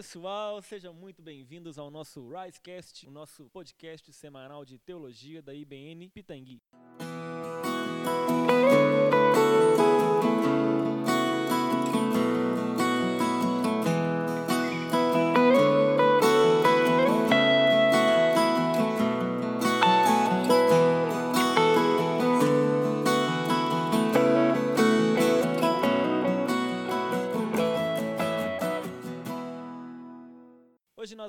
pessoal, sejam muito bem-vindos ao nosso Risecast, o nosso podcast semanal de teologia da IBN Pitangui.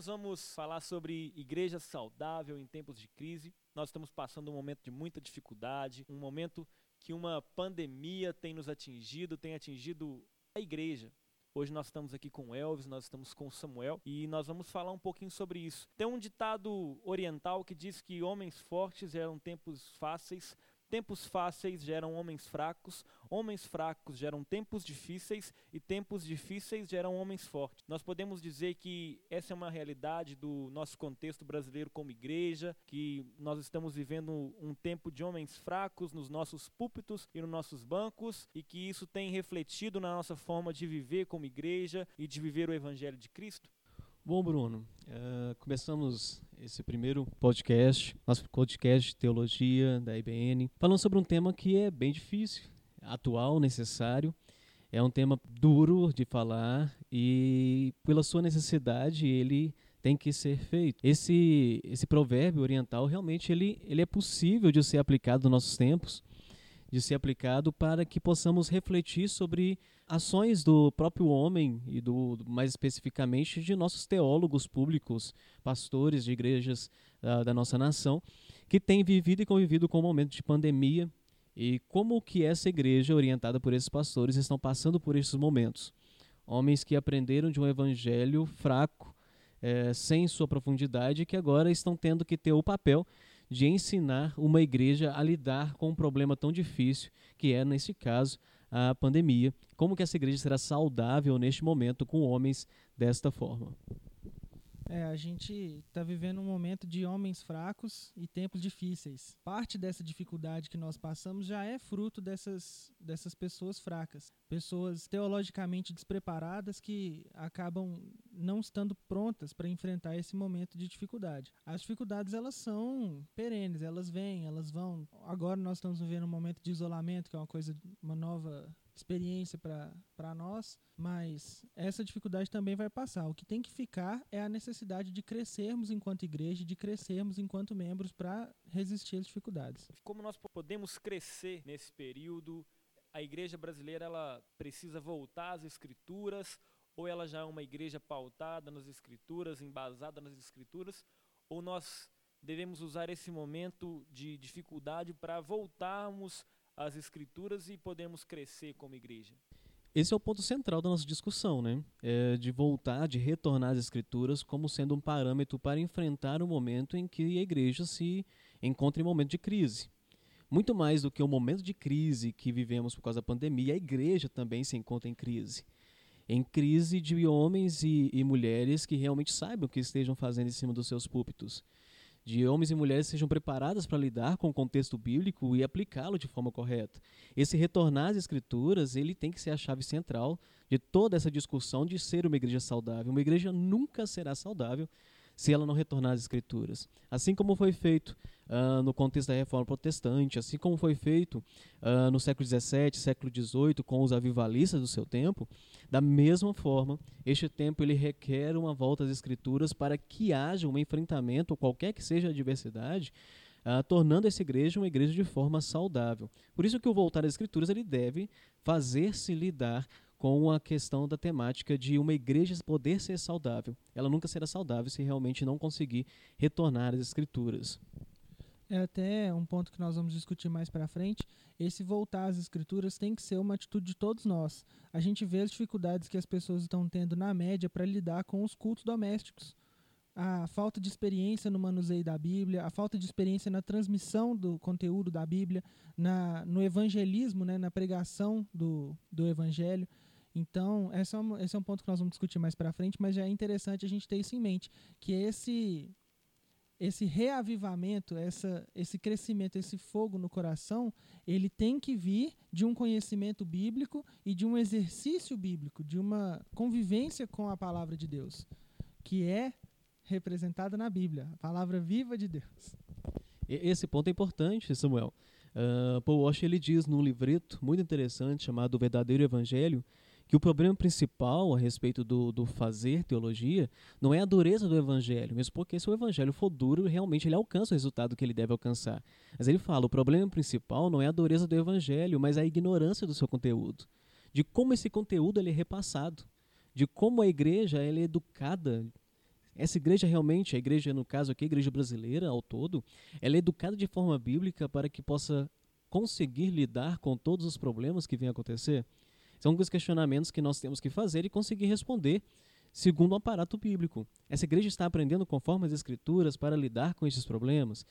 Nós vamos falar sobre igreja saudável em tempos de crise. Nós estamos passando um momento de muita dificuldade, um momento que uma pandemia tem nos atingido, tem atingido a igreja. Hoje nós estamos aqui com Elvis, nós estamos com Samuel e nós vamos falar um pouquinho sobre isso. Tem um ditado oriental que diz que homens fortes eram tempos fáceis, Tempos fáceis geram homens fracos, homens fracos geram tempos difíceis e tempos difíceis geram homens fortes. Nós podemos dizer que essa é uma realidade do nosso contexto brasileiro como igreja, que nós estamos vivendo um tempo de homens fracos nos nossos púlpitos e nos nossos bancos e que isso tem refletido na nossa forma de viver como igreja e de viver o evangelho de Cristo. Bom, Bruno, uh, começamos esse primeiro podcast, nosso podcast de teologia da IBN, falando sobre um tema que é bem difícil, atual, necessário. É um tema duro de falar e, pela sua necessidade, ele tem que ser feito. Esse, esse provérbio oriental realmente ele, ele é possível de ser aplicado nos nossos tempos de ser aplicado para que possamos refletir sobre ações do próprio homem e do mais especificamente de nossos teólogos públicos, pastores de igrejas uh, da nossa nação, que têm vivido e convivido com o momento de pandemia e como que essa igreja orientada por esses pastores estão passando por esses momentos. Homens que aprenderam de um evangelho fraco, é, sem sua profundidade, que agora estão tendo que ter o papel de ensinar uma igreja a lidar com um problema tão difícil que é, nesse caso, a pandemia. Como que essa igreja será saudável neste momento com homens desta forma? É, a gente está vivendo um momento de homens fracos e tempos difíceis. Parte dessa dificuldade que nós passamos já é fruto dessas, dessas pessoas fracas. Pessoas teologicamente despreparadas que acabam não estando prontas para enfrentar esse momento de dificuldade. As dificuldades elas são perenes, elas vêm, elas vão. Agora nós estamos vivendo um momento de isolamento, que é uma coisa, uma nova experiência para nós, mas essa dificuldade também vai passar. O que tem que ficar é a necessidade de crescermos enquanto igreja, de crescermos enquanto membros para resistir às dificuldades. Como nós podemos crescer nesse período? A igreja brasileira ela precisa voltar às escrituras ou ela já é uma igreja pautada nas escrituras, embasada nas escrituras, ou nós devemos usar esse momento de dificuldade para voltarmos as escrituras e podemos crescer como igreja? Esse é o ponto central da nossa discussão, né? É de voltar, de retornar às escrituras como sendo um parâmetro para enfrentar o momento em que a igreja se encontra em momento de crise. Muito mais do que o momento de crise que vivemos por causa da pandemia, a igreja também se encontra em crise. Em crise de homens e, e mulheres que realmente saibam o que estejam fazendo em cima dos seus púlpitos de homens e mulheres sejam preparadas para lidar com o contexto bíblico e aplicá-lo de forma correta. Esse retornar às escrituras, ele tem que ser a chave central de toda essa discussão de ser uma igreja saudável. Uma igreja nunca será saudável se ela não retornar às escrituras. Assim como foi feito uh, no contexto da reforma protestante, assim como foi feito uh, no século XVII, século XVIII, com os avivalistas do seu tempo, da mesma forma, este tempo ele requer uma volta às escrituras para que haja um enfrentamento, qualquer que seja a adversidade, Uh, tornando essa igreja uma igreja de forma saudável. Por isso que o voltar às escrituras ele deve fazer-se lidar com a questão da temática de uma igreja poder ser saudável. Ela nunca será saudável se realmente não conseguir retornar às escrituras. É até um ponto que nós vamos discutir mais para frente. Esse voltar às escrituras tem que ser uma atitude de todos nós. A gente vê as dificuldades que as pessoas estão tendo na média para lidar com os cultos domésticos. A falta de experiência no manuseio da Bíblia, a falta de experiência na transmissão do conteúdo da Bíblia, na, no evangelismo, né, na pregação do, do evangelho. Então, esse é, um, esse é um ponto que nós vamos discutir mais para frente, mas já é interessante a gente ter isso em mente, que esse esse reavivamento, essa, esse crescimento, esse fogo no coração, ele tem que vir de um conhecimento bíblico e de um exercício bíblico, de uma convivência com a palavra de Deus. que é representada na Bíblia, a palavra viva de Deus. Esse ponto é importante, Samuel. Uh, Paul Walsh ele diz num livreto muito interessante chamado O Verdadeiro Evangelho que o problema principal a respeito do, do fazer teologia não é a dureza do evangelho, mesmo porque se o evangelho for duro, realmente ele alcança o resultado que ele deve alcançar. Mas ele fala, o problema principal não é a dureza do evangelho, mas a ignorância do seu conteúdo, de como esse conteúdo ele é repassado, de como a igreja ela é educada essa igreja realmente, a igreja, no caso aqui, a igreja brasileira ao todo, ela é educada de forma bíblica para que possa conseguir lidar com todos os problemas que vêm acontecer? São alguns questionamentos que nós temos que fazer e conseguir responder segundo o aparato bíblico. Essa igreja está aprendendo conforme as escrituras para lidar com esses problemas?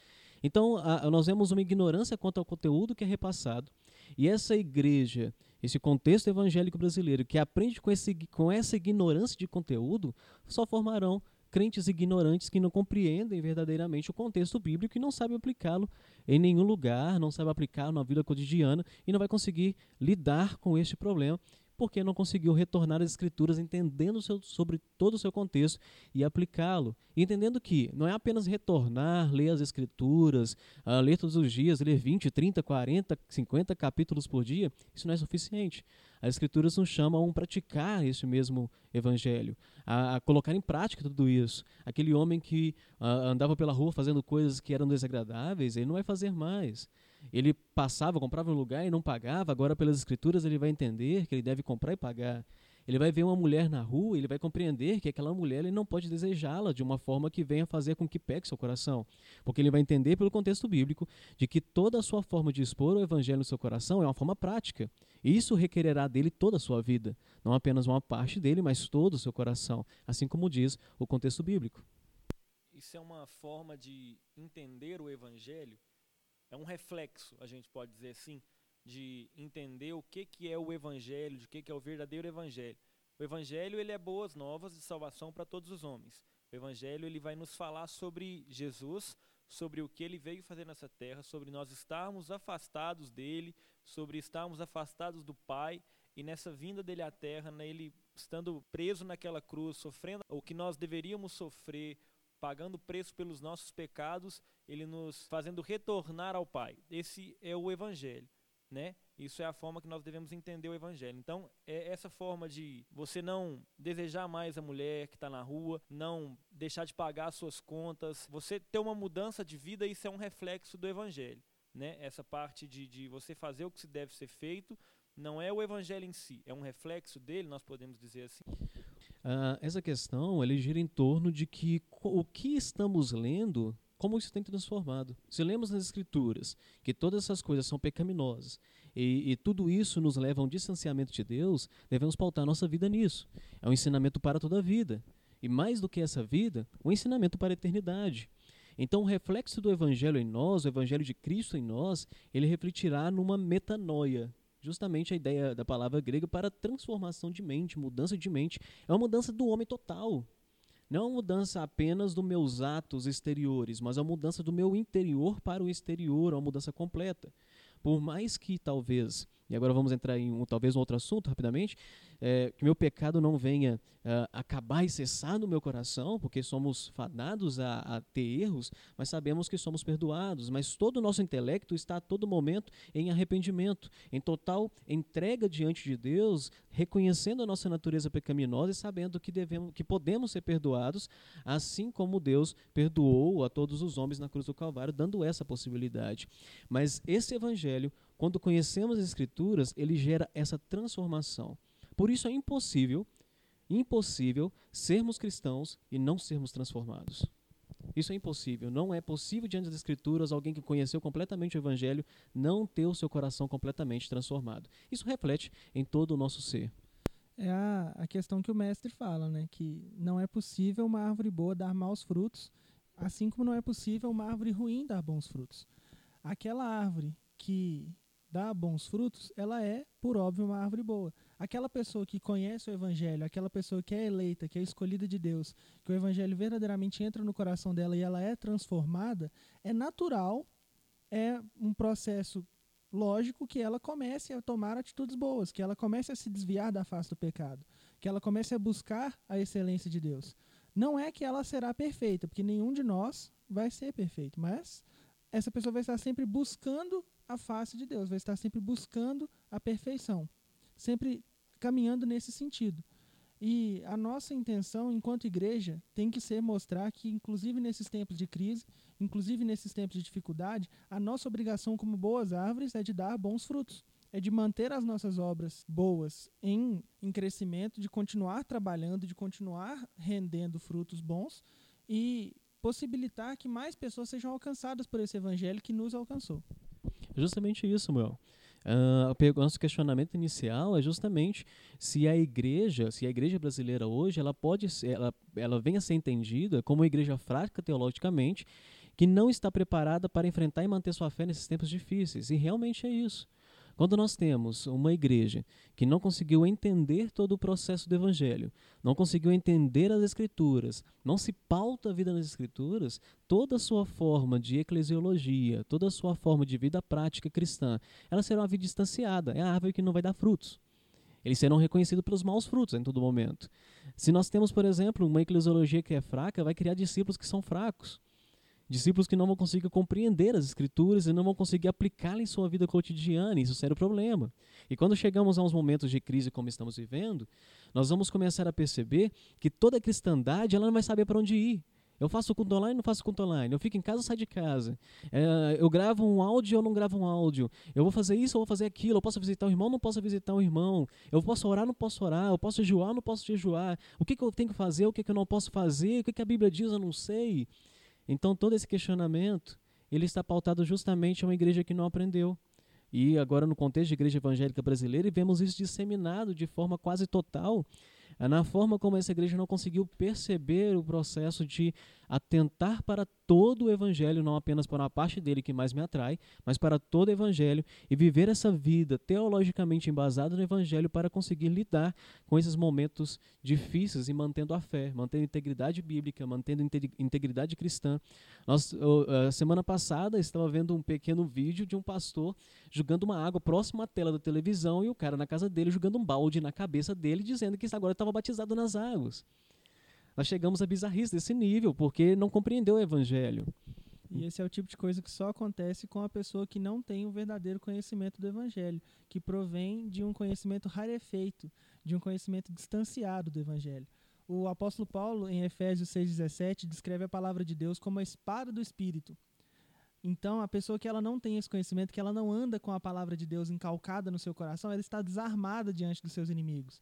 Então, a, nós vemos uma ignorância quanto ao conteúdo que é repassado. E essa igreja, esse contexto evangélico brasileiro que aprende com, esse, com essa ignorância de conteúdo, só formarão crentes ignorantes que não compreendem verdadeiramente o contexto bíblico e não sabem aplicá-lo em nenhum lugar, não sabem aplicá-lo na vida cotidiana e não vai conseguir lidar com este problema porque não conseguiu retornar às escrituras entendendo seu, sobre todo o seu contexto e aplicá-lo. Entendendo que não é apenas retornar, ler as escrituras, uh, ler todos os dias, ler 20, 30, 40, 50 capítulos por dia, isso não é suficiente. As escrituras nos chamam a praticar esse mesmo evangelho, a, a, colocar em prática tudo isso. Aquele homem que uh, andava pela rua fazendo coisas que eram desagradáveis, ele não vai fazer mais. Ele passava, comprava um lugar e não pagava, agora pelas escrituras ele vai entender que ele deve comprar e pagar. Ele vai ver uma mulher na rua, ele vai compreender que aquela mulher ele não pode desejá-la de uma forma que venha fazer com que pegue seu coração. Porque ele vai entender pelo contexto bíblico de que toda a sua forma de expor o evangelho no seu coração é uma forma prática. E isso requererá dele toda a sua vida, não apenas uma parte dele, mas todo o seu coração, assim como diz o contexto bíblico. Isso é uma forma de entender o evangelho, é um reflexo, a gente pode dizer assim, de entender o que, que é o evangelho, de que, que é o verdadeiro evangelho. O evangelho ele é boas novas de salvação para todos os homens. O evangelho ele vai nos falar sobre Jesus, sobre o que ele veio fazer nessa terra, sobre nós estarmos afastados dele, sobre estarmos afastados do Pai e nessa vinda dele à terra, né, ele estando preso naquela cruz, sofrendo o que nós deveríamos sofrer, pagando preço pelos nossos pecados, ele nos fazendo retornar ao Pai. Esse é o evangelho né? Isso é a forma que nós devemos entender o evangelho. Então, é essa forma de você não desejar mais a mulher que está na rua, não deixar de pagar suas contas, você ter uma mudança de vida, isso é um reflexo do evangelho, né? Essa parte de, de você fazer o que se deve ser feito, não é o evangelho em si, é um reflexo dele, nós podemos dizer assim. Uh, essa questão ele gira em torno de que o que estamos lendo como isso tem transformado. Se lemos nas Escrituras que todas essas coisas são pecaminosas e, e, tudo isso nos leva a um distanciamento de Deus, devemos pautar nossa vida nisso. É um ensinamento para toda a vida. E mais do que essa vida, um ensinamento para a eternidade. Então, o reflexo do Evangelho em nós, o Evangelho de Cristo em nós, ele refletirá numa metanoia. Justamente a ideia da palavra grega para transformação de mente, mudança de mente. É uma mudança do homem total. Não é uma mudança apenas dos meus atos exteriores, mas a mudança do meu interior para o exterior, uma mudança completa. Por mais que talvez, e agora vamos entrar em um, talvez um outro assunto rapidamente, é, que meu pecado não venha uh, acabar e cessar no meu coração, porque somos fadados a, a, ter erros, mas sabemos que somos perdoados. Mas todo o nosso intelecto está a todo momento em arrependimento, em total entrega diante de Deus, reconhecendo a nossa natureza pecaminosa e sabendo que, devemos, que podemos ser perdoados, assim como Deus perdoou a todos os homens na cruz do Calvário, dando essa possibilidade. Mas esse evangelho, quando conhecemos as Escrituras, ele gera essa transformação. Por isso é impossível, impossível sermos cristãos e não sermos transformados. Isso é impossível. Não é possível, diante das Escrituras, alguém que conheceu completamente o Evangelho não ter o seu coração completamente transformado. Isso reflete em todo o nosso ser. É a, a questão que o mestre fala, né? Que não é possível uma árvore boa dar maus frutos, assim como não é possível uma árvore ruim dar bons frutos. Aquela árvore que dá bons frutos, ela é, por óbvio, uma árvore boa aquela pessoa que conhece o evangelho, aquela pessoa que é eleita, que é escolhida de Deus, que o evangelho verdadeiramente entra no coração dela e ela é transformada, é natural, é um processo lógico que ela comece a tomar atitudes boas, que ela comece a se desviar da face do pecado, que ela comece a buscar a excelência de Deus. Não é que ela será perfeita, porque nenhum de nós vai ser perfeito, mas essa pessoa vai estar sempre buscando a face de Deus, vai estar sempre buscando a perfeição, sempre caminhando nesse sentido. E a nossa intenção, enquanto igreja, tem que ser mostrar que, inclusive nesses tempos de crise, inclusive nesses tempos de dificuldade, a nossa obrigação como boas árvores é de dar bons frutos, é de manter as nossas obras boas em, em crescimento, de continuar trabalhando, de continuar rendendo frutos bons e possibilitar que mais pessoas sejam alcançadas por esse evangelho que nos alcançou. Justamente isso, meu. Uh, o nosso questionamento inicial é justamente se a igreja, se a igreja brasileira hoje, ela pode ser, ela, ela vem a ser entendida como uma igreja fraca teologicamente, que não está preparada para enfrentar e manter sua fé nesses tempos difíceis. E realmente é isso. Quando nós temos uma igreja que não conseguiu entender todo o processo do evangelho, não conseguiu entender as escrituras, não se pauta a vida nas escrituras, toda a sua forma de eclesiologia, toda a sua forma de vida prática cristã, ela será uma vida distanciada, é a árvore que não vai dar frutos. Eles serão reconhecidos pelos maus frutos em todo momento. Se nós temos, por exemplo, uma eclesiologia que é fraca, vai criar discípulos que são fracos. Discípulos que não vão conseguir compreender as escrituras e não vão conseguir aplicá-las em sua vida cotidiana, isso será o problema. E quando chegamos a uns momentos de crise como estamos vivendo, nós vamos começar a perceber que toda a cristandade ela não vai saber para onde ir. Eu faço culto online, não faço culto online. Eu fico em casa, ou saio de casa. É, eu gravo um áudio, ou não gravo um áudio. Eu vou fazer isso, ou vou fazer aquilo. Eu posso visitar um irmão, não posso visitar um irmão. Eu posso orar, não posso orar. Eu posso jejuar, não posso jejuar. O que, que eu tenho que fazer, o que, que eu não posso fazer, o que, que a Bíblia diz, eu não sei. Então todo esse questionamento, ele está pautado justamente a uma igreja que não aprendeu. E agora no contexto de igreja evangélica brasileira, vemos isso disseminado de forma quase total na forma como essa igreja não conseguiu perceber o processo de atentar para todo o evangelho, não apenas para uma parte dele que mais me atrai, mas para todo o evangelho e viver essa vida teologicamente embasada no evangelho para conseguir lidar com esses momentos difíceis e mantendo a fé, mantendo a integridade bíblica, mantendo a integridade cristã. Nós, a semana passada, estava vendo um pequeno vídeo de um pastor jogando uma água próximo à tela da televisão e o cara na casa dele jogando um balde na cabeça dele, dizendo que agora estava batizado nas águas. Nós chegamos a bizarrice desse nível, porque não compreendeu o evangelho. E esse é o tipo de coisa que só acontece com a pessoa que não tem o verdadeiro conhecimento do Evangelho, que provém de um conhecimento rarefeito, de um conhecimento distanciado do Evangelho. O apóstolo Paulo, em Efésios 6,17, descreve a palavra de Deus como a espada do Espírito. Então, a pessoa que ela não tem esse conhecimento, que ela não anda com a palavra de Deus encalcada no seu coração, ela está desarmada diante dos seus inimigos.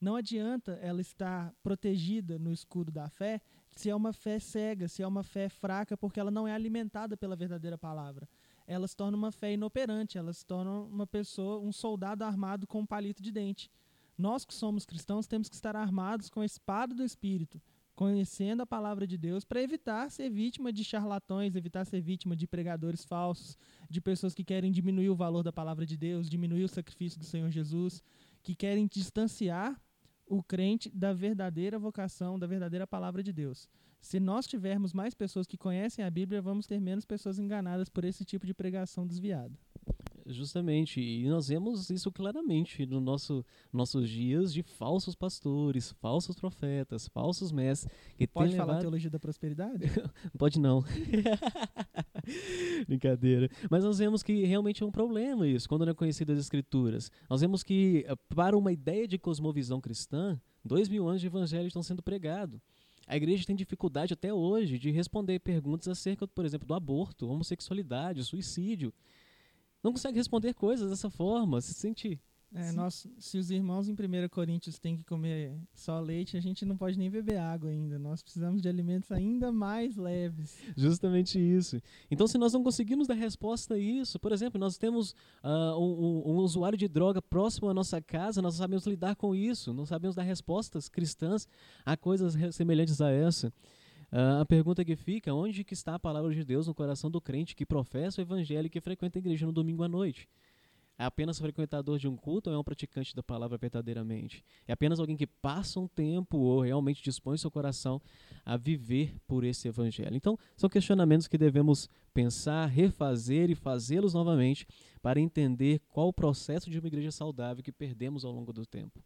Não adianta ela estar protegida no escudo da fé se é uma fé cega, se é uma fé fraca, porque ela não é alimentada pela verdadeira palavra. Ela se torna uma fé inoperante, ela se torna uma pessoa, um soldado armado com um palito de dente. Nós que somos cristãos temos que estar armados com a espada do Espírito, conhecendo a palavra de Deus, para evitar ser vítima de charlatões, evitar ser vítima de pregadores falsos, de pessoas que querem diminuir o valor da palavra de Deus, diminuir o sacrifício do Senhor Jesus, que querem distanciar o crente da verdadeira vocação, da verdadeira palavra de Deus. Se nós tivermos mais pessoas que conhecem a Bíblia, vamos ter menos pessoas enganadas por esse tipo de pregação desviada. Justamente, e nós vemos isso claramente no nosso nossos dias de falsos pastores, falsos profetas, falsos mestres. Que Pode falar levado... teologia da prosperidade? Pode não. Brincadeira. Mas nós vemos que realmente é um problema isso, quando não é conhecido as escrituras. Nós vemos que, eh, para uma ideia de cosmovisão cristã, dois mil anos de evangelho estão sendo pregados. A igreja tem dificuldade até hoje de responder perguntas acerca, por exemplo, do aborto, homossexualidade, suicídio não consegue responder coisas dessa forma, se sente. É, nós, se os irmãos em 1 Coríntios têm que comer só leite, a gente não pode nem beber água ainda. Nós precisamos de alimentos ainda mais leves. Justamente isso. Então, se nós não conseguimos dar resposta a isso, por exemplo, nós temos uh, um, um, usuário de droga próximo à nossa casa, nós sabemos lidar com isso, não sabemos dar respostas cristãs a coisas semelhantes a essa. Uh, a pergunta que fica, onde que está a palavra de Deus no coração do crente que professa o evangelho e que frequenta a igreja no domingo à noite? É apenas frequentador de um culto ou é um praticante da palavra verdadeiramente? É apenas alguém que passa um tempo ou realmente dispõe seu coração a viver por esse evangelho? Então, são questionamentos que devemos pensar, refazer e fazê-los novamente para entender qual o processo de uma igreja saudável que perdemos ao longo do tempo.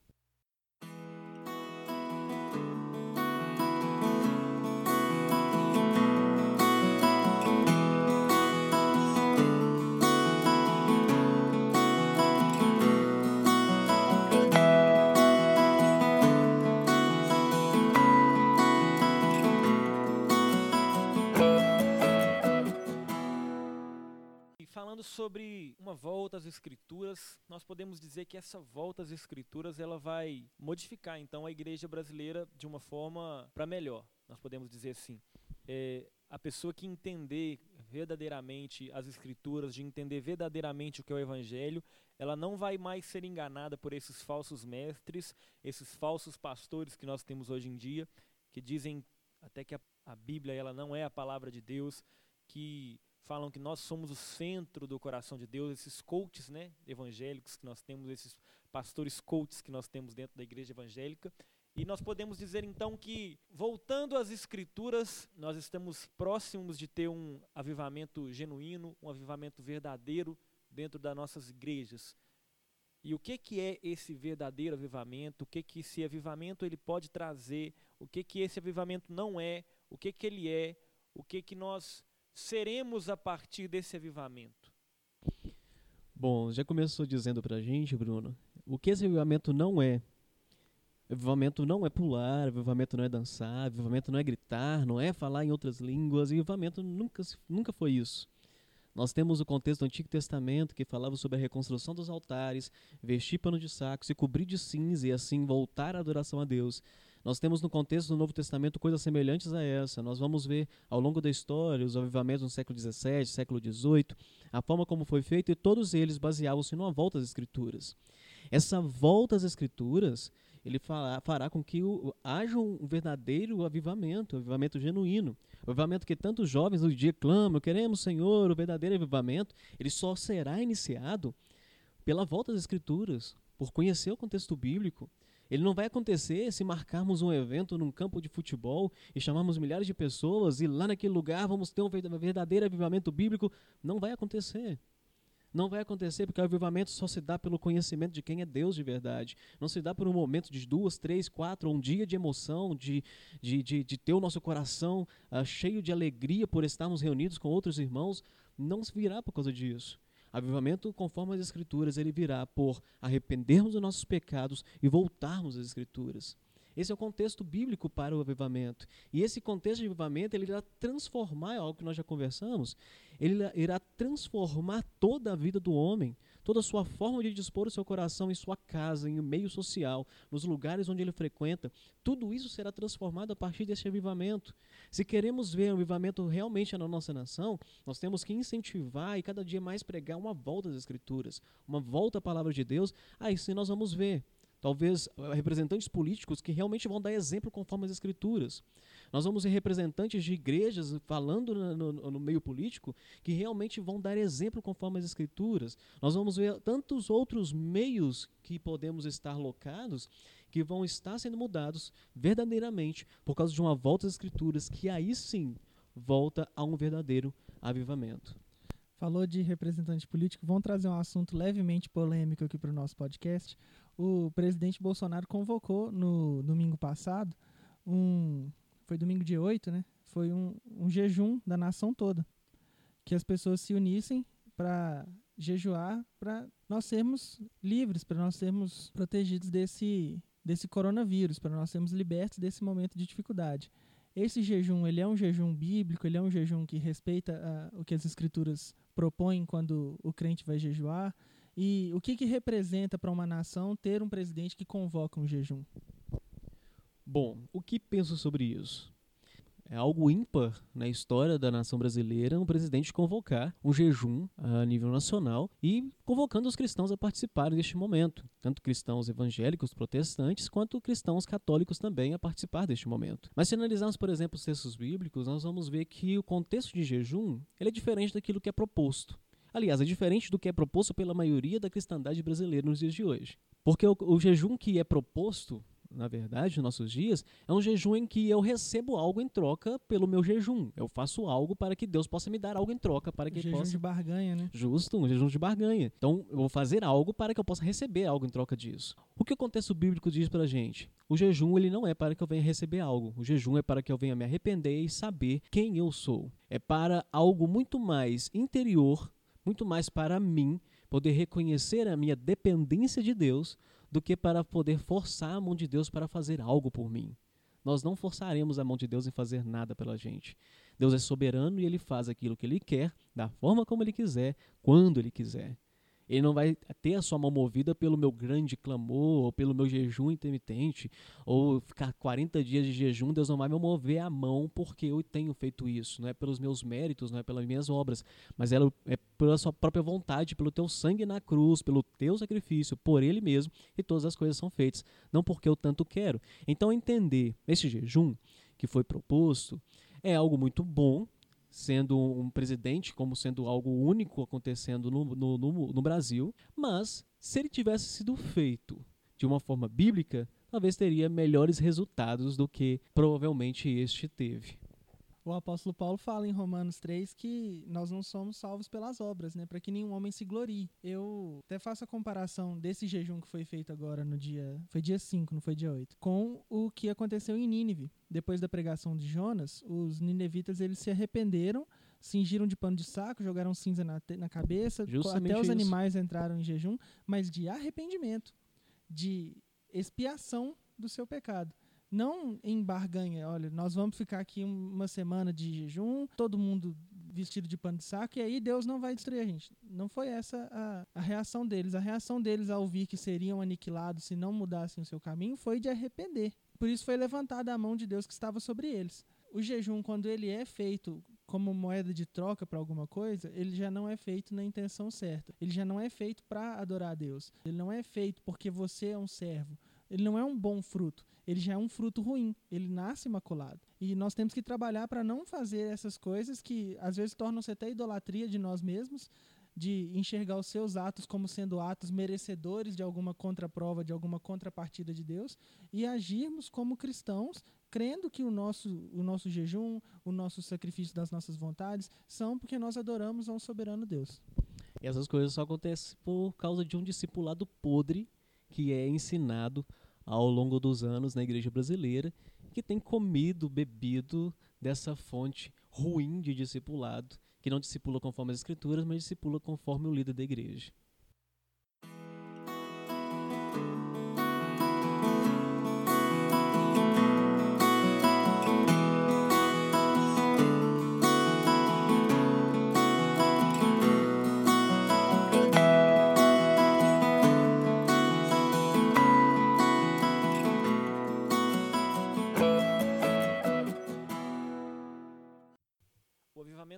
Sobre uma volta às escrituras, nós podemos dizer que essa volta às escrituras ela vai modificar então a igreja brasileira de uma forma para melhor. Nós podemos dizer assim, é, a pessoa que entender verdadeiramente as escrituras, de entender verdadeiramente o que é o evangelho, ela não vai mais ser enganada por esses falsos mestres, esses falsos pastores que nós temos hoje em dia, que dizem até que a, a Bíblia ela não é a palavra de Deus, que falam que nós somos o centro do coração de Deus, esses coaches né, evangélicos que nós temos, esses pastores coaches que nós temos dentro da igreja evangélica. E nós podemos dizer então que, voltando às Escrituras, nós estamos próximos de ter um avivamento genuíno, um avivamento verdadeiro dentro das nossas igrejas. E o que, que é esse verdadeiro avivamento? O que, que esse avivamento ele pode trazer? O que, que esse avivamento não é? O que, que ele é? O que, que nós seremos a partir desse avivamento? Bom, já começou dizendo pra gente, Bruno, o que esse avivamento não é. Avivamento não é pular, avivamento não é dançar, avivamento não é gritar, não é falar em outras línguas, avivamento nunca, nunca foi isso. Nós temos o contexto do Antigo Testamento que falava sobre a reconstrução dos altares, vestir pano de saco, se cobrir de cinza e assim voltar à adoração a Deus. Nós temos no contexto do Novo Testamento coisas semelhantes a essa. Nós vamos ver ao longo da história os avivamentos no século XVII, século XVIII, a forma como foi feito e todos eles baseavam-se numa volta às Escrituras. Essa volta às Escrituras ele fará, fará com que o, haja um verdadeiro avivamento, um avivamento genuíno. O avivamento que tantos jovens hoje dia clamam, queremos, Senhor, o verdadeiro avivamento, ele só será iniciado pela volta às Escrituras, por conhecer o contexto bíblico, ele não vai acontecer se marcarmos um evento num campo de futebol e chamarmos milhares de pessoas e lá naquele lugar vamos ter um verdadeiro avivamento bíblico. Não vai acontecer. Não vai acontecer porque o avivamento só se dá pelo conhecimento de quem é Deus de verdade. Não se dá por um momento de duas, três, quatro, um dia de emoção, de, de, de, de ter o nosso coração uh, cheio de alegria por estarmos reunidos com outros irmãos. Não se virá por causa disso. Avivamento, conforme as Escrituras, ele virá por arrependermos dos nossos pecados e voltarmos às Escrituras. Esse é o contexto bíblico para o avivamento. E esse contexto de avivamento, ele irá transformar, é algo que nós já conversamos, ele irá transformar toda a vida do homem, toda a sua forma de dispor o seu coração em sua casa, em meio social, nos lugares onde ele frequenta. Tudo isso será transformado a partir desse avivamento. Se queremos ver um avivamento realmente na nossa nação, nós temos que incentivar e cada dia mais pregar uma volta às Escrituras, uma volta à palavra de Deus. Aí sim nós vamos ver talvez representantes políticos que realmente vão dar exemplo conforme as escrituras. Nós vamos ver representantes de igrejas falando no, no, no, meio político que realmente vão dar exemplo conforme as escrituras. Nós vamos ver tantos outros meios que podemos estar locados que vão estar sendo mudados verdadeiramente por causa de uma volta às escrituras que aí sim volta a um verdadeiro avivamento. Falou de representante político, vamos trazer um assunto levemente polêmico aqui para o nosso podcast. O presidente Bolsonaro convocou no domingo passado um foi domingo dia 8, né? Foi um, um jejum da nação toda. Que as pessoas se unissem para jejuar, para nós sermos livres, para nós sermos protegidos desse, desse coronavírus, para nós sermos libertos desse momento de dificuldade. Esse jejum, ele é um jejum bíblico, ele é um jejum que respeita uh, o que as escrituras propõem quando o crente vai jejuar. E o que, que representa para uma nação ter um presidente que convoca um jejum? Bom, o que penso sobre isso? É algo ímpar na história da nação brasileira um presidente convocar um jejum a nível nacional e convocando os cristãos a participarem deste momento, tanto cristãos evangélicos protestantes quanto cristãos católicos também a participar deste momento. Mas se analisarmos, por exemplo, os textos bíblicos, nós vamos ver que o contexto de jejum ele é diferente daquilo que é proposto. Aliás, é diferente do que é proposto pela maioria da cristandade brasileira nos dias de hoje. Porque o, o jejum que é proposto na verdade, nos nossos dias, é um jejum em que eu recebo algo em troca pelo meu jejum. Eu faço algo para que Deus possa me dar algo em troca para que jejum possa. de barganha, né? Justo, um jejum de barganha. Então, eu vou fazer algo para que eu possa receber algo em troca disso. O que o contexto bíblico diz pra gente? O jejum ele não é para que eu venha receber algo. O jejum é para que eu venha me arrepender e saber quem eu sou. É para algo muito mais interior, muito mais para mim poder reconhecer a minha dependência de Deus do que para poder forçar a mão de Deus para fazer algo por mim. Nós não forçaremos a mão de Deus em fazer nada pela gente. Deus é soberano e ele faz aquilo que ele quer, da forma como ele quiser, quando ele quiser. Ele não vai ter a sua mão movida pelo meu grande clamor, ou pelo meu jejum intermitente, ou ficar 40 dias de jejum, Deus não vai me mover a mão porque eu tenho feito isso. Não é pelos meus méritos, não é pelas minhas obras, mas é pela sua própria vontade, pelo teu sangue na cruz, pelo teu sacrifício, por ele mesmo, e todas as coisas são feitas, não porque eu tanto quero. Então, entender esse jejum que foi proposto é algo muito bom, sendo um presidente, como sendo algo único acontecendo no, no, no, no Brasil, mas se ele tivesse sido feito de uma forma bíblica, talvez teria melhores resultados do que provavelmente este teve o apóstolo Paulo fala em Romanos 3 que nós não somos salvos pelas obras, né, para que nenhum homem se glorie. Eu até faço a comparação desse jejum que foi feito agora no dia, foi dia 5, não foi dia 8, com o que aconteceu em Nínive. Depois da pregação de Jonas, os ninevitas eles se arrependeram, cingiram de pano de saco, jogaram cinza na, na cabeça, Justamente até os isso. animais entraram em jejum, mas de arrependimento, de expiação do seu pecado não em barganha, olha, nós vamos ficar aqui uma semana de jejum, todo mundo vestido de pano de saco, e aí Deus não vai destruir a gente. Não foi essa a, a reação deles. A reação deles ao ouvir que seriam aniquilados se não mudassem o seu caminho foi de arrepender. Por isso foi levantada a mão de Deus que estava sobre eles. O jejum, quando ele é feito como moeda de troca para alguma coisa, ele já não é feito na intenção certa. Ele já não é feito para adorar a Deus. Ele não é feito porque você é um servo ele não é um bom fruto, ele já é um fruto ruim, ele nasce maculado. E nós temos que trabalhar para não fazer essas coisas que às vezes tornam-se até idolatria de nós mesmos, de enxergar os seus atos como sendo atos merecedores de alguma contraprova, de alguma contrapartida de Deus, e agirmos como cristãos, crendo que o nosso, o nosso jejum, o nosso sacrifício das nossas vontades são porque nós adoramos a um soberano Deus. E essas coisas só acontecem por causa de um discipulado podre que é ensinado ao longo dos anos na igreja brasileira, que tem comido, bebido dessa fonte ruim de discipulado, que não discipula conforme as escrituras, mas discipula conforme o líder da igreja.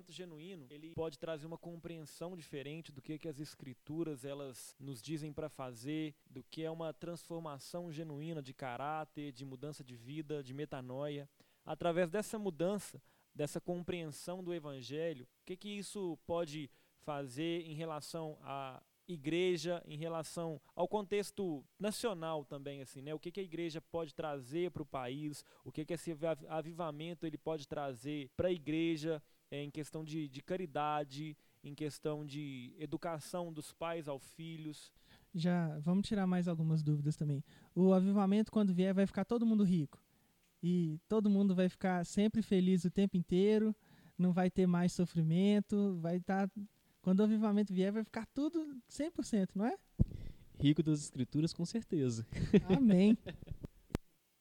Genuíno, ele pode trazer uma compreensão diferente do que, que as escrituras elas nos dizem para fazer, do que é uma transformação genuína de caráter, de mudança de vida, de metanoia. Através dessa mudança, dessa compreensão do evangelho, o que, que isso pode fazer em relação à igreja, em relação ao contexto nacional também, assim, né? O que, que a igreja pode trazer para o país, o que, que esse avivamento ele pode trazer para a igreja, em questão de, de caridade, em questão de educação dos pais aos filhos. Já vamos tirar mais algumas dúvidas também. O avivamento, quando vier, vai ficar todo mundo rico. E todo mundo vai ficar sempre feliz o tempo inteiro, não vai ter mais sofrimento, vai estar. Tá, quando o avivamento vier, vai ficar tudo 100%, não é? Rico das escrituras, com certeza. Amém.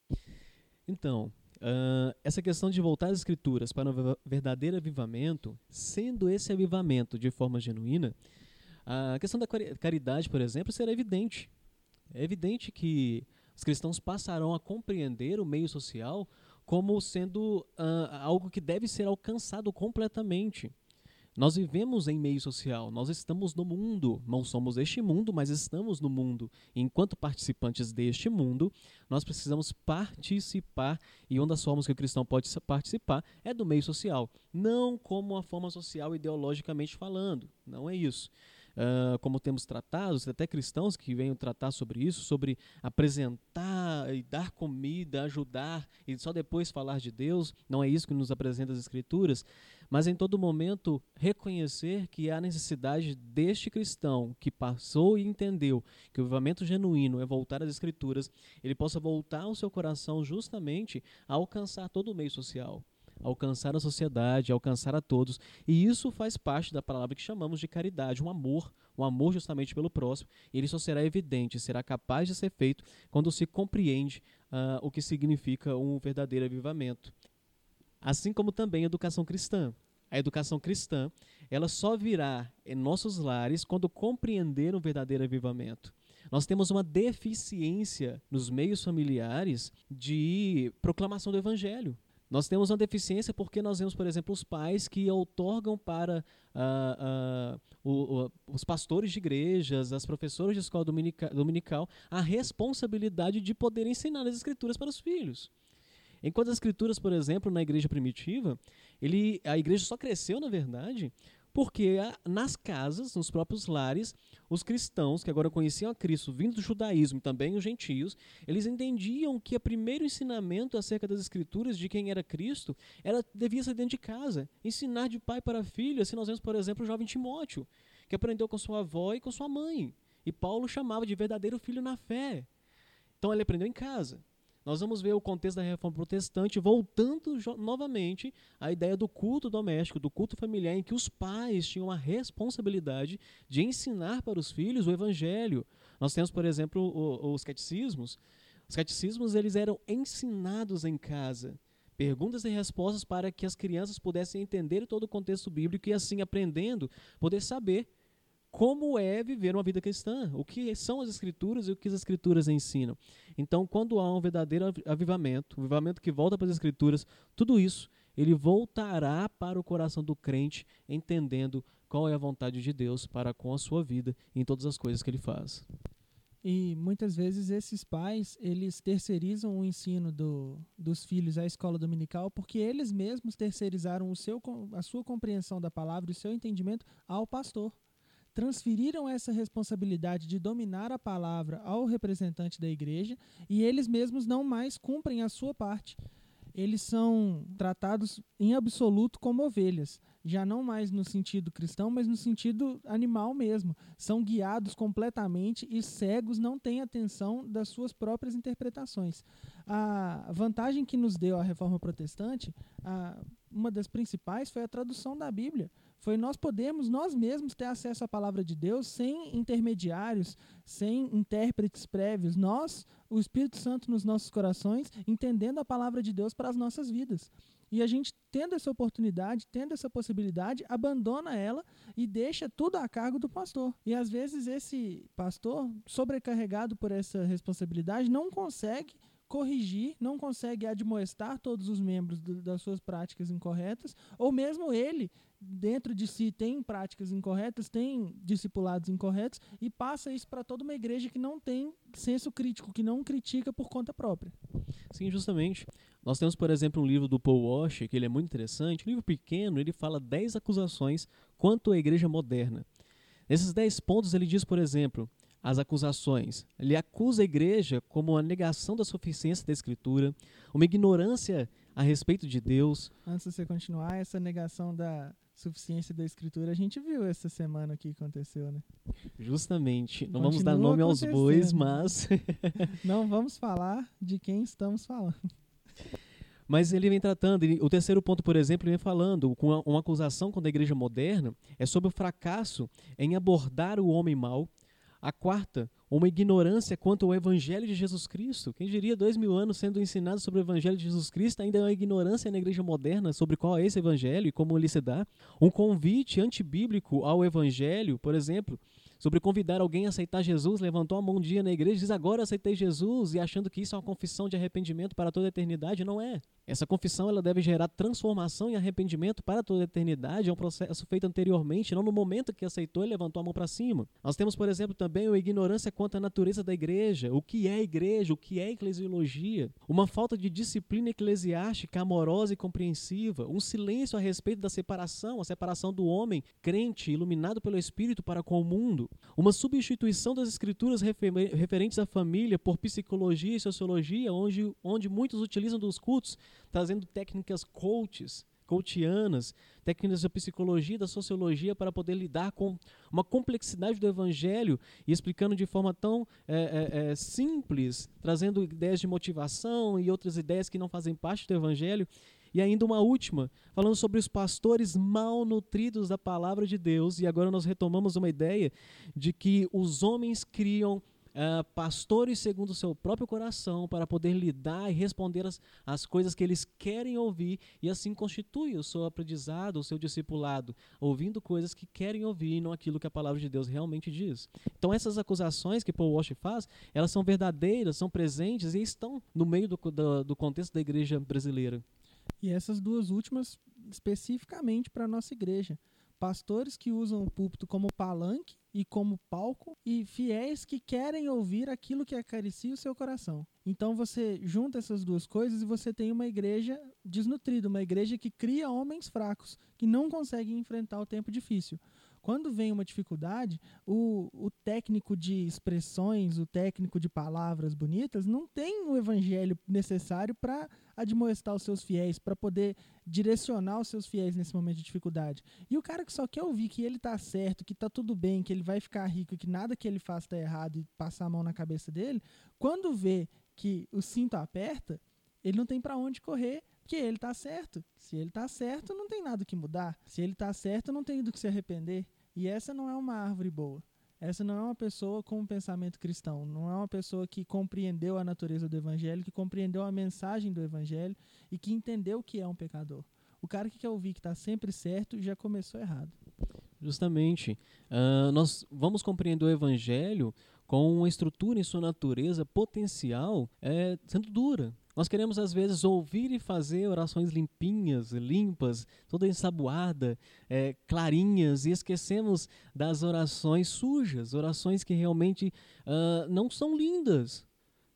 então, Uh, essa questão de voltar às escrituras para um verdadeiro avivamento, sendo esse avivamento de forma genuína, a questão da caridade, por exemplo, será evidente. É evidente que os cristãos passarão a compreender o meio social como sendo uh, algo que deve ser alcançado completamente. Nós vivemos em meio social, nós estamos no mundo, não somos este mundo, mas estamos no mundo. E enquanto participantes deste mundo, nós precisamos participar, e uma das formas que o cristão pode participar é do meio social. Não como uma forma social ideologicamente falando, não é isso. Uh, como temos tratados, até cristãos que venham tratar sobre isso, sobre apresentar e dar comida, ajudar e só depois falar de Deus, não é isso que nos apresenta as Escrituras, mas em todo momento reconhecer que há necessidade deste cristão que passou e entendeu que o avivamento genuíno é voltar às Escrituras, ele possa voltar o seu coração justamente a alcançar todo o meio social alcançar a sociedade, alcançar a todos. E isso faz parte da palavra que chamamos de caridade, um amor, um amor justamente pelo próximo. Ele só será evidente, será capaz de ser feito quando se compreende uh, o que significa um verdadeiro avivamento. Assim como também a educação cristã. A educação cristã, ela só virá em nossos lares quando compreender um verdadeiro avivamento. Nós temos uma deficiência nos meios familiares de proclamação do evangelho. Nós temos uma deficiência porque nós vemos, por exemplo, os pais que outorgam para uh, uh, o, o, os pastores de igrejas, as professoras de escola dominica, dominical, a responsabilidade de poder ensinar as escrituras para os filhos. Enquanto as escrituras, por exemplo, na igreja primitiva, ele, a igreja só cresceu, na verdade, porque nas casas, nos próprios lares, os cristãos, que agora conheciam a Cristo, vindo do judaísmo e também os gentios, eles entendiam que o primeiro ensinamento acerca das escrituras de quem era Cristo era, devia ser dentro de casa, ensinar de pai para filho. Assim nós vemos, por exemplo, o jovem Timóteo, que aprendeu com sua avó e com sua mãe. E Paulo chamava de verdadeiro filho na fé. Então ele aprendeu em casa nós vamos ver o contexto da reforma protestante voltando novamente à ideia do culto doméstico, do culto familiar, em que os pais tinham a responsabilidade de ensinar para os filhos o evangelho. Nós temos, por exemplo, o, os catecismos. Os catecismos eles eram ensinados em casa. Perguntas e respostas para que as crianças pudessem entender todo o contexto bíblico e, assim, aprendendo, poder saber como é viver uma vida cristã, o que são as escrituras e o que as escrituras ensinam. Então, quando há um verdadeiro avivamento, um avivamento que volta para as escrituras, tudo isso ele voltará para o coração do crente, entendendo qual é a vontade de Deus para com a sua vida em todas as coisas que ele faz. E muitas vezes esses pais, eles terceirizam o ensino do, dos filhos à escola dominical porque eles mesmos terceirizaram o seu, a sua compreensão da palavra o seu entendimento ao pastor transferiram essa responsabilidade de dominar a palavra ao representante da igreja e eles mesmos não mais cumprem a sua parte. Eles são tratados em absoluto como ovelhas, já não mais no sentido cristão, mas no sentido animal mesmo. São guiados completamente e cegos não têm atenção das suas próprias interpretações. A vantagem que nos deu a reforma protestante, a, uma das principais foi a tradução da Bíblia foi nós podemos nós mesmos ter acesso à palavra de Deus sem intermediários, sem intérpretes prévios. Nós, o Espírito Santo nos nossos corações, entendendo a palavra de Deus para as nossas vidas. E a gente, tendo essa oportunidade, tendo essa possibilidade, abandona ela e deixa tudo a cargo do pastor. E às vezes esse pastor, sobrecarregado por essa responsabilidade, não consegue corrigir, não consegue admoestar todos os membros do, das suas práticas incorretas, ou mesmo ele dentro de si tem práticas incorretas, tem discipulados incorretos e passa isso para toda uma igreja que não tem senso crítico, que não critica por conta própria. Sim, justamente. Nós temos, por exemplo, um livro do Paul Washer, que ele é muito interessante, um livro pequeno, ele fala 10 acusações quanto à igreja moderna. Nesses 10 pontos ele diz, por exemplo, as acusações. Ele acusa a igreja como a negação da suficiência da escritura, uma ignorância a respeito de Deus. Antes de você continuar, essa negação da suficiência da escritura, a gente viu essa semana que aconteceu, né? Justamente. Não Continua vamos dar nome aos bois, mas. Não vamos falar de quem estamos falando. Mas ele vem tratando, ele, o terceiro ponto, por exemplo, ele vem falando com uma, uma acusação contra a igreja moderna é sobre o fracasso em abordar o homem mau. A quarta, uma ignorância quanto ao Evangelho de Jesus Cristo. Quem diria dois mil anos sendo ensinado sobre o Evangelho de Jesus Cristo, ainda é uma ignorância na igreja moderna sobre qual é esse Evangelho e como ele se dá. Um convite antibíblico ao Evangelho, por exemplo, sobre convidar alguém a aceitar Jesus, levantou a mão um dia na igreja e diz agora aceitei Jesus e achando que isso é uma confissão de arrependimento para toda a eternidade, não é. Essa confissão ela deve gerar transformação e arrependimento para toda a eternidade, é um processo feito anteriormente, não no momento que aceitou e levantou a mão para cima. Nós temos, por exemplo, também a ignorância quanto à natureza da igreja, o que é igreja, o que é eclesiologia, uma falta de disciplina eclesiástica amorosa e compreensiva, um silêncio a respeito da separação, a separação do homem crente, iluminado pelo Espírito para com o mundo, uma substituição das escrituras referentes à família por psicologia e sociologia, onde, onde muitos utilizam dos cultos, trazendo técnicas coaches, coachianas, técnicas da psicologia e da sociologia para poder lidar com uma complexidade do evangelho e explicando de forma tão é, é, é, simples, trazendo ideias de motivação e outras ideias que não fazem parte do evangelho. E ainda uma última, falando sobre os pastores mal nutridos da palavra de Deus. E agora nós retomamos uma ideia de que os homens criam uh, pastores segundo o seu próprio coração para poder lidar e responder as, as coisas que eles querem ouvir e assim constitui o seu aprendizado, o seu discipulado, ouvindo coisas que querem ouvir e não aquilo que a palavra de Deus realmente diz. Então essas acusações que Paul Walsh faz, elas são verdadeiras, são presentes e estão no meio do, do, do contexto da igreja brasileira. E essas duas últimas especificamente para a nossa igreja pastores que usam o púlpito como palanque e como palco e fiéis que querem ouvir aquilo que acaricia o seu coração. Então você junta essas duas coisas e você tem uma igreja desnutrida, uma igreja que cria homens fracos, que não conseguem enfrentar o tempo difícil. Quando vem uma dificuldade, o, o técnico de expressões, o técnico de palavras bonitas, não tem o evangelho necessário para admoestar os seus fiéis, para poder direcionar os seus fiéis nesse momento de dificuldade. E o cara que só quer ouvir que ele tá certo, que tá tudo bem, que ele vai ficar rico, que nada que ele faça tá errado e passar a mão na cabeça dele, quando vê que o cinto aperta, ele não tem para onde correr, porque ele tá certo. Se ele tá certo, não tem nada que mudar. Se ele tá certo, não tem do que se arrepender. E essa não é uma árvore boa. Essa não é uma pessoa com um pensamento cristão, não é uma pessoa que compreendeu a natureza do evangelho, que compreendeu a mensagem do evangelho e que entendeu o que é um pecador. O cara que quer ouvir que está sempre certo já começou errado. Justamente. Uh, nós vamos compreender o evangelho com uma estrutura em sua natureza potencial é, sendo dura. Nós queremos, às vezes, ouvir e fazer orações limpinhas, limpas, toda ensaboada, é, clarinhas, e esquecemos das orações sujas, orações que realmente uh, não são lindas.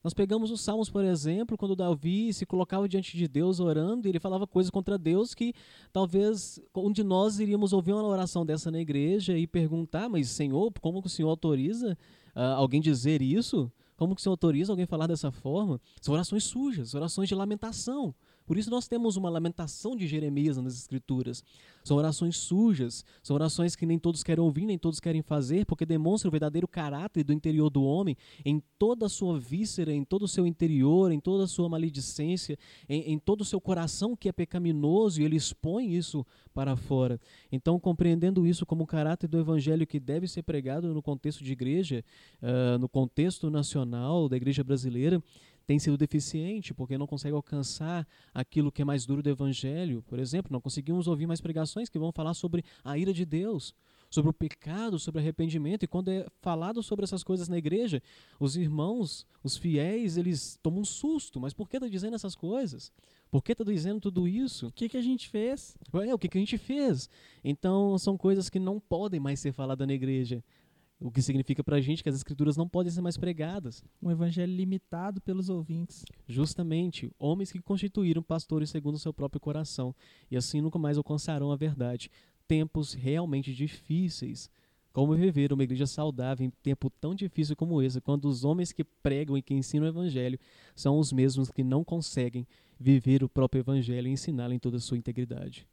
Nós pegamos os Salmos, por exemplo, quando Davi se colocava diante de Deus orando, e ele falava coisas contra Deus que talvez um de nós iríamos ouvir uma oração dessa na igreja e perguntar: Mas, Senhor, como que o Senhor autoriza uh, alguém dizer isso? Como que o Senhor autoriza alguém a falar dessa forma? São orações sujas, orações de lamentação. Por isso nós temos uma lamentação de Jeremias nas Escrituras. São orações sujas, são orações que nem todos querem ouvir, nem todos querem fazer, porque demonstram o verdadeiro caráter do interior do homem em toda a sua víscera, em todo o seu interior, em toda a sua maledicência, em, em todo o seu coração que é pecaminoso e ele expõe isso para fora. Então, compreendendo isso como o caráter do evangelho que deve ser pregado no contexto de igreja, uh, no contexto nacional da igreja brasileira, tem sido deficiente porque não consegue alcançar aquilo que é mais duro do evangelho. Por exemplo, não conseguimos ouvir mais pregações que vão falar sobre a ira de Deus, sobre o pecado, sobre arrependimento. E quando é falado sobre essas coisas na igreja, os irmãos, os fiéis, eles tomam um susto. Mas por que está dizendo essas coisas? Por que está dizendo tudo isso? O que, que a gente fez? É, o que, que a gente fez? Então, são coisas que não podem mais ser faladas na igreja. O que significa para a gente que as escrituras não podem ser mais pregadas. Um evangelho limitado pelos ouvintes. Justamente, homens que constituíram pastores segundo o seu próprio coração e assim nunca mais alcançarão a verdade. Tempos realmente difíceis. Como viver uma igreja saudável em tempo tão difícil como esse, quando os homens que pregam e que ensinam o evangelho são os mesmos que não conseguem viver o próprio evangelho e ensiná-lo em toda a sua integridade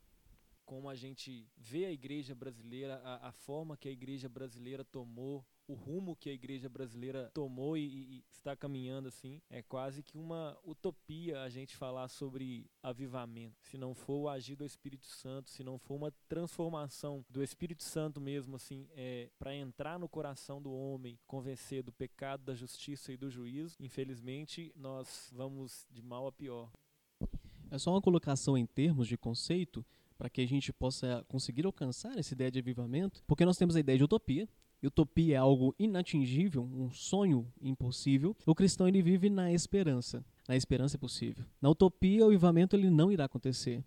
como a gente vê a igreja brasileira, a, a, forma que a igreja brasileira tomou, o rumo que a igreja brasileira tomou e, e, está caminhando assim, é quase que uma utopia a gente falar sobre avivamento. Se não for o agir do Espírito Santo, se não for uma transformação do Espírito Santo mesmo, assim, é, para entrar no coração do homem, convencer do pecado, da justiça e do juízo, infelizmente nós vamos de mal a pior. É só uma colocação em termos de conceito para que a gente possa conseguir alcançar essa ideia de avivamento, porque nós temos a ideia de utopia. Utopia é algo inatingível, um sonho impossível. O cristão ele vive na esperança. Na esperança é possível. Na utopia, o avivamento ele não irá acontecer.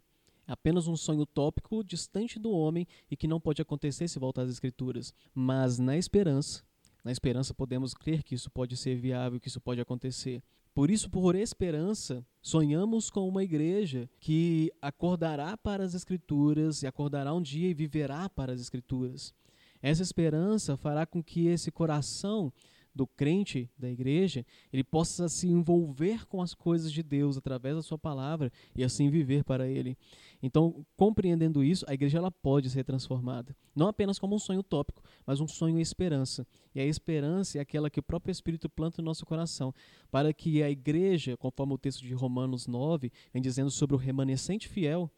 É apenas um sonho utópico distante do homem e que não pode acontecer se voltar às escrituras. Mas na esperança, na esperança podemos crer que isso pode ser viável, que isso pode acontecer. Por isso, por esperança, sonhamos com uma igreja que acordará para as Escrituras e acordará um dia e viverá para as Escrituras. Essa esperança fará com que esse coração do crente da igreja, ele possa se envolver com as coisas de Deus através da sua palavra e assim viver para ele. Então, compreendendo isso, a igreja ela pode ser transformada, não apenas como um sonho utópico, mas um sonho em esperança. E a esperança é aquela que o próprio Espírito planta no nosso coração, para que a igreja, conforme o texto de Romanos 9, vem dizendo sobre o remanescente fiel,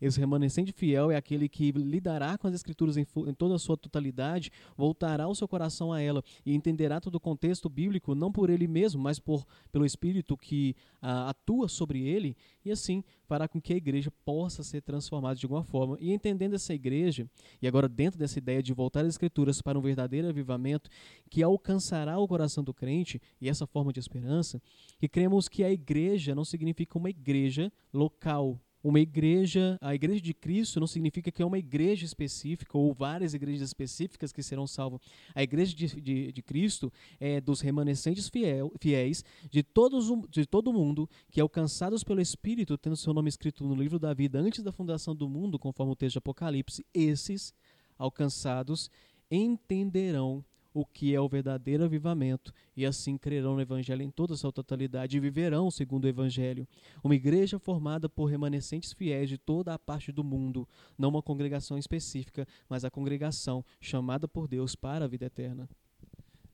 esse remanescente fiel é aquele que lidará com as escrituras em, em, toda a sua totalidade, voltará o seu coração a ela e entenderá todo o contexto bíblico, não por ele mesmo, mas por, pelo Espírito que ah, atua sobre ele, e assim fará com que a igreja possa ser transformada de alguma forma. E entendendo essa igreja, e agora dentro dessa ideia de voltar às escrituras para um verdadeiro avivamento que alcançará o coração do crente, e essa forma de esperança, que cremos que a igreja não significa uma igreja local, uma igreja, a igreja de Cristo não significa que é uma igreja específica ou várias igrejas específicas que serão salvas. A igreja de, de, de Cristo é dos remanescentes fiel, fiéis de, todos, de todo mundo que, alcançados pelo Espírito, tendo seu nome escrito no livro da vida antes da fundação do mundo, conforme o texto de Apocalipse, esses alcançados entenderão o que é o verdadeiro avivamento, e assim crerão no Evangelho em toda a sua totalidade e viverão segundo o Evangelho. Uma igreja formada por remanescentes fiéis de toda a parte do mundo, não uma congregação específica, mas a congregação chamada por Deus para a vida eterna.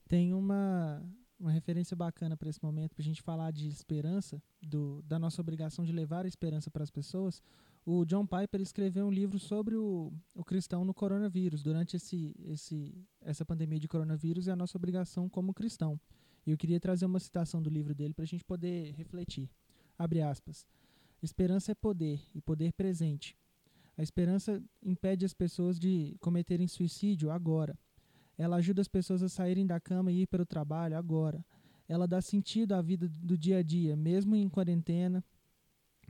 Tem uma, uma referência bacana para esse momento, para a gente falar de esperança, do, da nossa obrigação de levar a esperança para as pessoas o John Piper escreveu um livro sobre o, o cristão no coronavírus, durante esse, esse, essa pandemia de coronavírus e a nossa obrigação como cristão. E eu queria trazer uma citação do livro dele para a gente poder refletir. Abre aspas. Esperança é poder, e poder presente. A esperança impede as pessoas de cometerem suicídio agora. Ela ajuda as pessoas a saírem da cama e ir para o trabalho agora. Ela dá sentido à vida do dia a dia, mesmo em quarentena,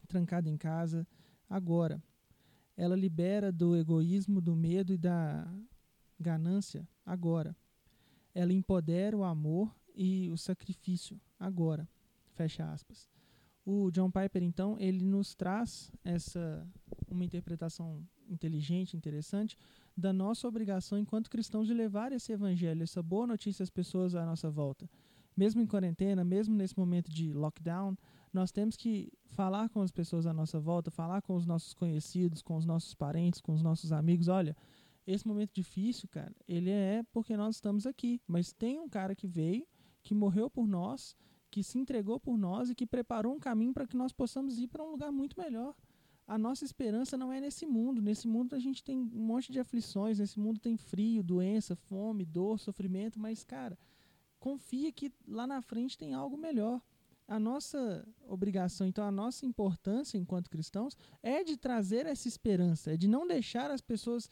trancada em casa agora. Ela libera do egoísmo, do medo e da ganância agora. Ela empodera o amor e o sacrifício agora. Fecha aspas. O John Piper então, ele nos traz essa uma interpretação inteligente, interessante da nossa obrigação enquanto cristãos de levar esse evangelho, essa boa notícia às pessoas à nossa volta. Mesmo em quarentena, mesmo nesse momento de lockdown, nós temos que falar com as pessoas à nossa volta, falar com os nossos conhecidos, com os nossos parentes, com os nossos amigos. Olha, esse momento difícil, cara, ele é porque nós estamos aqui. Mas tem um cara que veio, que morreu por nós, que se entregou por nós e que preparou um caminho para que nós possamos ir para um lugar muito melhor. A nossa esperança não é nesse mundo. Nesse mundo a gente tem um monte de aflições, nesse mundo tem frio, doença, fome, dor, sofrimento, mas, cara, confia que lá na frente tem algo melhor a nossa obrigação, então a nossa importância enquanto cristãos é de trazer essa esperança, é de não deixar as pessoas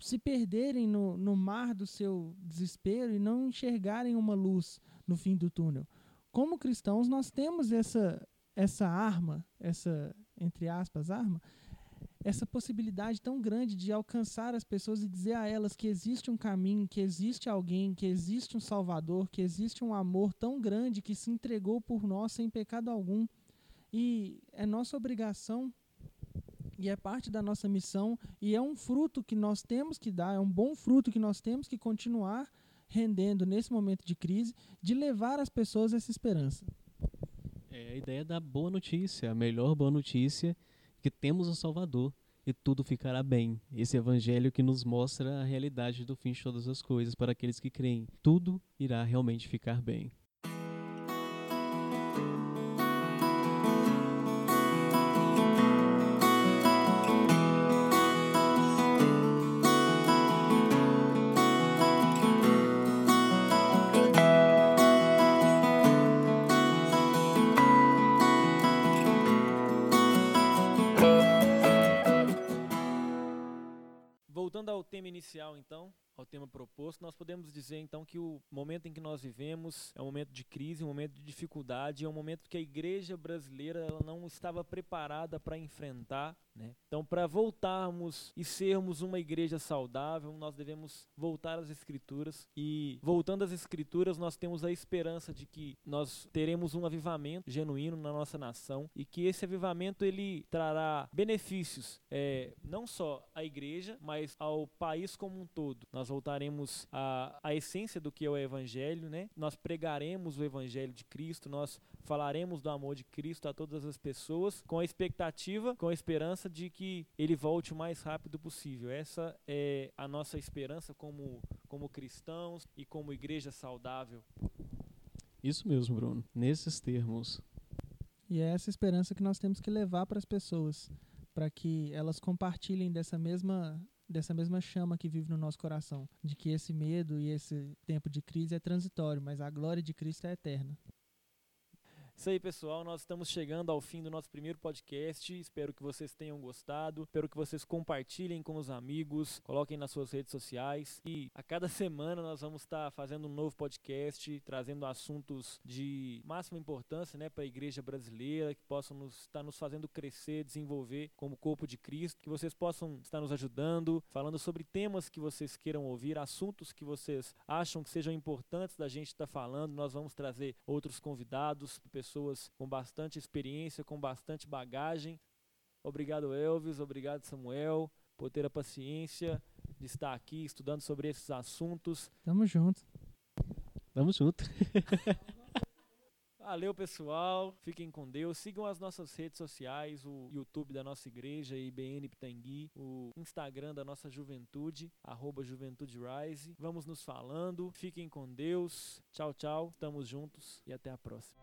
se perderem no, no mar do seu desespero e não enxergarem uma luz no fim do túnel. Como cristãos, nós temos essa, essa arma, essa, entre aspas, arma, essa possibilidade tão grande de alcançar as pessoas e dizer a elas que existe um caminho, que existe alguém, que existe um Salvador, que existe um amor tão grande que se entregou por nós sem pecado algum. E é nossa obrigação e é parte da nossa missão e é um fruto que nós temos que dar, é um bom fruto que nós temos que continuar rendendo nesse momento de crise, de levar as pessoas essa esperança. É a ideia da boa notícia, a melhor boa notícia que temos um Salvador e tudo ficará bem. Esse evangelho que nos mostra a realidade do fim de todas as coisas para aqueles que creem. Tudo irá realmente ficar bem. Inicial, então, ao tema proposto, nós podemos dizer então que o momento em que nós vivemos é um momento de crise, um momento de dificuldade, é um momento que a igreja brasileira ela não estava preparada para enfrentar. Né? Então, para voltarmos e sermos uma igreja saudável, nós devemos voltar às Escrituras. E voltando às Escrituras, nós temos a esperança de que nós teremos um avivamento genuíno na nossa nação e que esse avivamento ele trará benefícios é, não só à igreja, mas ao país como um todo. Nós nós voltaremos à, à essência do que é o Evangelho, né? Nós pregaremos o Evangelho de Cristo, nós falaremos do amor de Cristo a todas as pessoas, com a expectativa, com a esperança de que ele volte o mais rápido possível. Essa é a nossa esperança como, como cristãos e como igreja saudável. Isso mesmo, Bruno. Nesses termos. E é essa esperança que nós temos que levar para as pessoas, para que elas compartilhem dessa mesma dessa mesma chama que vive no nosso coração, de que esse medo e esse tempo de crise é transitório, mas a glória de Cristo é eterna. Isso aí, pessoal. Nós estamos chegando ao fim do nosso primeiro podcast. Espero que vocês tenham gostado. Espero que vocês compartilhem com os amigos, coloquem nas suas redes sociais. E a cada semana nós vamos estar fazendo um novo podcast, trazendo assuntos de máxima importância né, para a igreja brasileira, que possam nos, estar nos fazendo crescer, desenvolver como corpo de Cristo, que vocês possam estar nos ajudando, falando sobre temas que vocês queiram ouvir, assuntos que vocês acham que sejam importantes da gente estar falando. Nós vamos trazer outros convidados, pessoas pessoas com bastante experiência, com bastante bagagem. Obrigado, Elvis. Obrigado, Samuel, por ter a paciência de estar aqui estudando sobre esses assuntos. Tamo junto. Tamo junto. Valeu, pessoal. Fiquem com Deus. Sigam as nossas redes sociais, o YouTube da nossa igreja, IBN Pitangui, o Instagram da nossa juventude, arroba Juventude Rise. Vamos nos falando. Fiquem com Deus. Tchau, tchau. Estamos juntos e até a próxima.